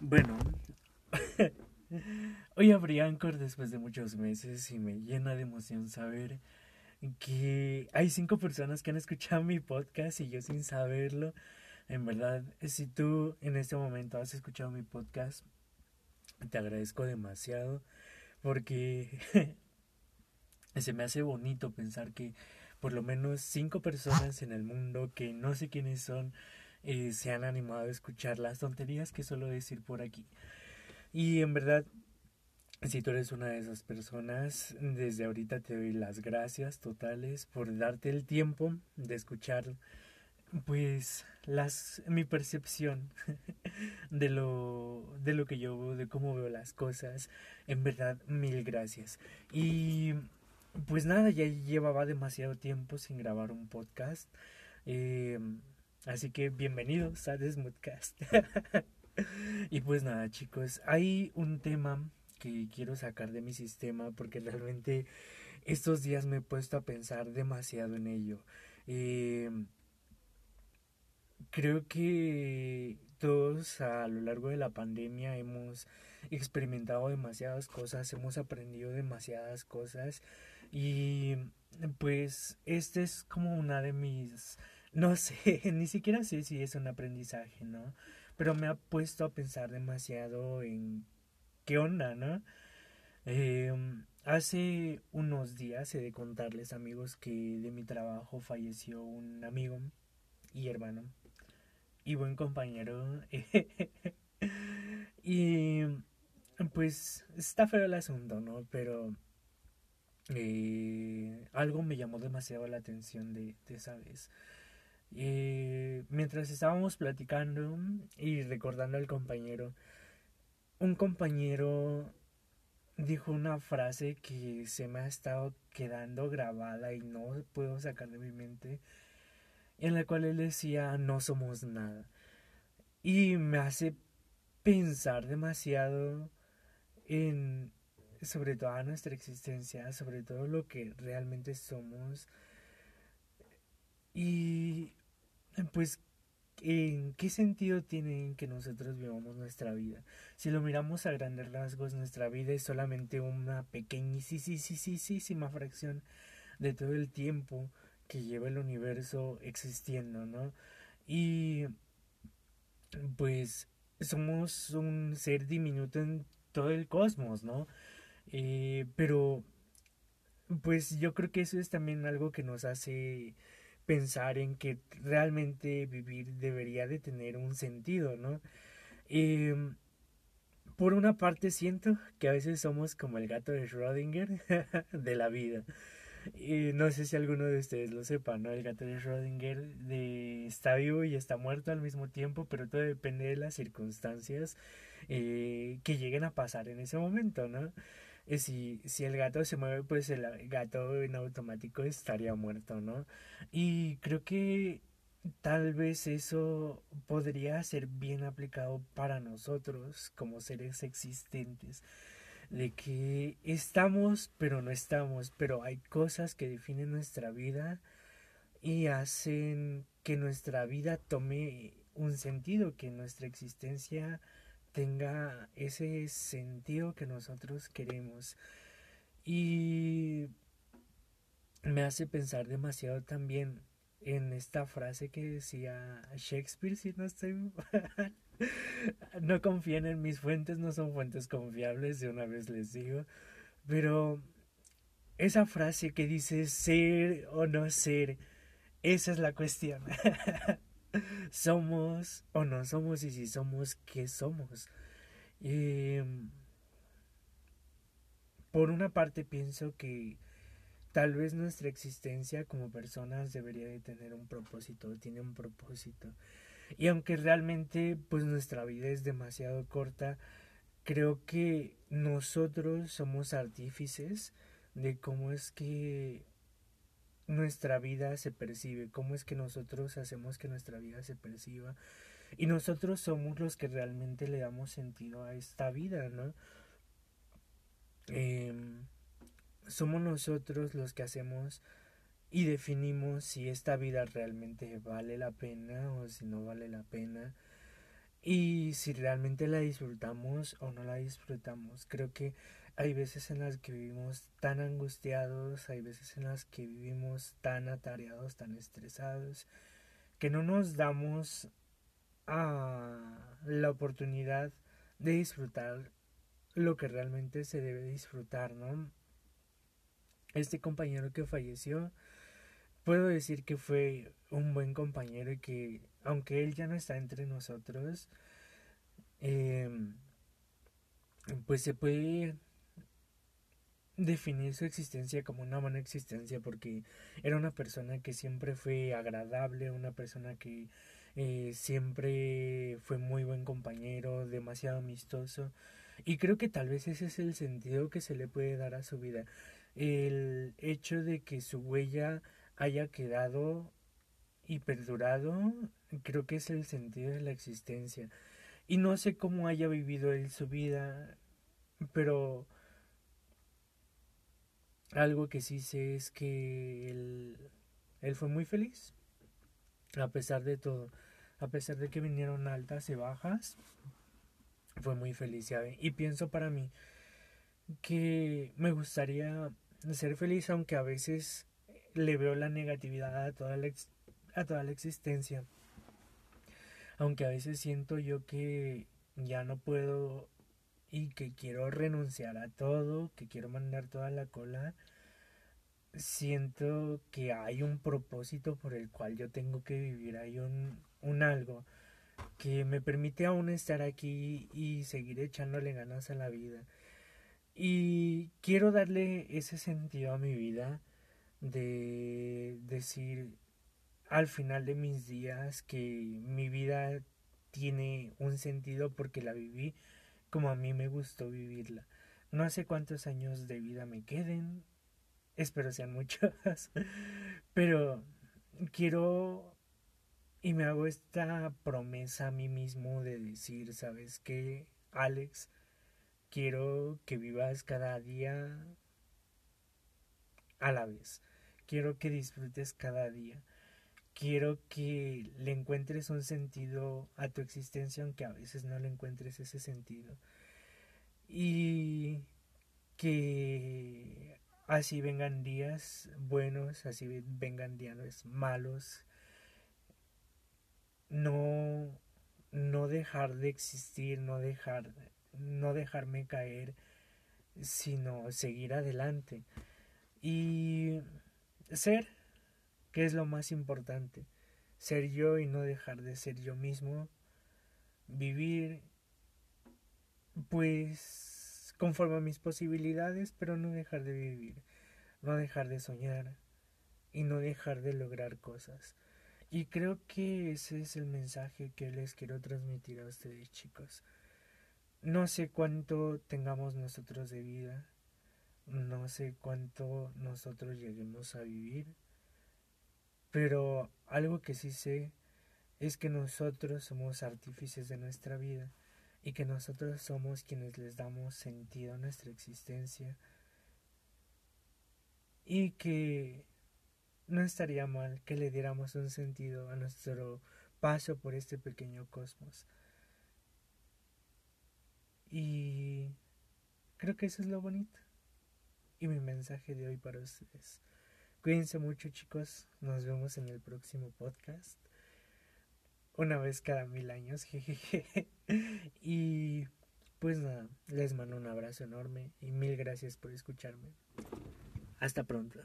Bueno, hoy abrí Anchor después de muchos meses y me llena de emoción saber que hay cinco personas que han escuchado mi podcast y yo sin saberlo. En verdad, si tú en este momento has escuchado mi podcast, te agradezco demasiado porque se me hace bonito pensar que por lo menos cinco personas en el mundo que no sé quiénes son eh, se han animado a escuchar las tonterías que suelo decir por aquí. Y en verdad, si tú eres una de esas personas, desde ahorita te doy las gracias totales por darte el tiempo de escuchar pues las mi percepción de lo de lo que yo de cómo veo las cosas. En verdad mil gracias. Y pues nada ya llevaba demasiado tiempo sin grabar un podcast. Eh, Así que bienvenidos a Desmudcast. y pues nada, chicos, hay un tema que quiero sacar de mi sistema porque realmente estos días me he puesto a pensar demasiado en ello. Eh, creo que todos a lo largo de la pandemia hemos experimentado demasiadas cosas, hemos aprendido demasiadas cosas y pues este es como una de mis no sé, ni siquiera sé si es un aprendizaje, ¿no? Pero me ha puesto a pensar demasiado en qué onda, ¿no? Em, hace unos días he de contarles, amigos, que de mi trabajo falleció un amigo y hermano y buen compañero. y pues está feo el asunto, ¿no? Pero eh, algo me llamó demasiado la atención de, de esa vez. Y mientras estábamos platicando y recordando al compañero, un compañero dijo una frase que se me ha estado quedando grabada y no puedo sacar de mi mente, en la cual él decía no somos nada. Y me hace pensar demasiado en sobre toda nuestra existencia, sobre todo lo que realmente somos. Y pues, ¿en qué sentido tiene que nosotros vivamos nuestra vida? Si lo miramos a grandes rasgos, nuestra vida es solamente una pequeñísima fracción de todo el tiempo que lleva el universo existiendo, ¿no? Y pues somos un ser diminuto en todo el cosmos, ¿no? Eh, pero pues yo creo que eso es también algo que nos hace pensar en que realmente vivir debería de tener un sentido, ¿no? Em, por una parte siento que a veces somos como el gato de Schrödinger de la vida. Y no sé si alguno de ustedes lo sepa, ¿no? El gato de Schrödinger de, está vivo y está muerto al mismo tiempo, pero todo depende de las circunstancias eh, que lleguen a pasar en ese momento, ¿no? Si, si el gato se mueve, pues el gato en automático estaría muerto, ¿no? Y creo que tal vez eso podría ser bien aplicado para nosotros como seres existentes de que estamos pero no estamos, pero hay cosas que definen nuestra vida y hacen que nuestra vida tome un sentido, que nuestra existencia tenga ese sentido que nosotros queremos. Y me hace pensar demasiado también en esta frase que decía Shakespeare, si no estoy no confíen en mis fuentes, no son fuentes confiables, de una vez les digo. Pero esa frase que dice ser o no ser, esa es la cuestión. somos o no somos y si somos, ¿qué somos? Em, por una parte pienso que tal vez nuestra existencia como personas debería de tener un propósito, tiene un propósito. Y aunque realmente pues nuestra vida es demasiado corta, creo que nosotros somos artífices de cómo es que nuestra vida se percibe, cómo es que nosotros hacemos que nuestra vida se perciba. Y nosotros somos los que realmente le damos sentido a esta vida, ¿no? Em, somos nosotros los que hacemos y definimos si esta vida realmente vale la pena o si no vale la pena. y si realmente la disfrutamos o no la disfrutamos. Creo que hay veces en las que vivimos tan angustiados, hay veces en las que vivimos tan atareados, tan estresados, que no nos damos a la oportunidad de disfrutar lo que realmente se debe disfrutar, ¿no? Este compañero que falleció, puedo decir que fue un buen compañero y que aunque él ya no está entre nosotros, em, pues se puede definir su existencia como una buena existencia porque era una persona que siempre fue agradable, una persona que eh, siempre fue muy buen compañero, demasiado amistoso y creo que tal vez ese es el sentido que se le puede dar a su vida, el hecho de que su huella haya quedado y perdurado, creo que es el sentido de la existencia. Y no sé cómo haya vivido él su vida, pero algo que sí sé es que él, fue muy feliz, a pesar de todo, a pesar de que vinieron altas y bajas, fue muy feliz, Y pienso para mí que me gustaría ser feliz, aunque a veces le veo la negatividad a toda la, a toda la existencia. Aunque a veces siento yo que ya no puedo y que quiero renunciar a todo, que quiero mandar toda la cola, siento que hay un propósito por el cual yo tengo que vivir, hay un, un algo que me permite aún estar aquí y seguir echándole ganas a la vida. Y quiero darle ese sentido a mi vida de decir al final de mis días que mi vida tiene un sentido porque la viví como a mí me gustó vivirla. No sé cuántos años de vida me queden, espero sean muchos, pero quiero y me hago esta promesa a mí mismo de decir, ¿sabes qué, Alex? Quiero que vivas cada día a la vez. Quiero que disfrutes cada día. Quiero que le encuentres un sentido a tu existencia, aunque a veces no le encuentres ese sentido. Y que así vengan días buenos, así vengan días malos. No, no dejar de existir, no dejar, no dejarme caer, sino seguir adelante. Y ser, que es lo más importante, ser yo y no dejar de ser yo mismo, vivir pues conforme a mis posibilidades, pero no dejar de vivir, no dejar de soñar y no dejar de lograr cosas. Y creo que ese es el mensaje que les quiero transmitir a ustedes chicos. No sé cuánto tengamos nosotros de vida, no sé cuánto nosotros lleguemos a vivir, pero algo que sí sé es que nosotros somos artífices de nuestra vida y que nosotros somos quienes les damos sentido a nuestra existencia y que no estaría mal que le diéramos un sentido a nuestro paso por este pequeño cosmos. Y creo que eso es lo bonito y mi mensaje de hoy para ustedes. Cuídense mucho chicos, nos vemos en el próximo podcast. Una vez cada mil años, jejeje. y pues nada, les mando un abrazo enorme y mil gracias por escucharme. Hasta pronto.